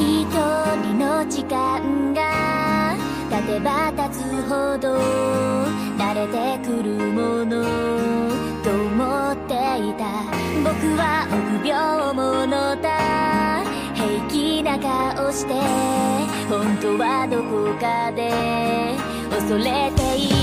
一人の時間が経てば経つほど慣れてくるものと思っていた。僕は臆病者だ。平気な顔して本当はどこかで恐れている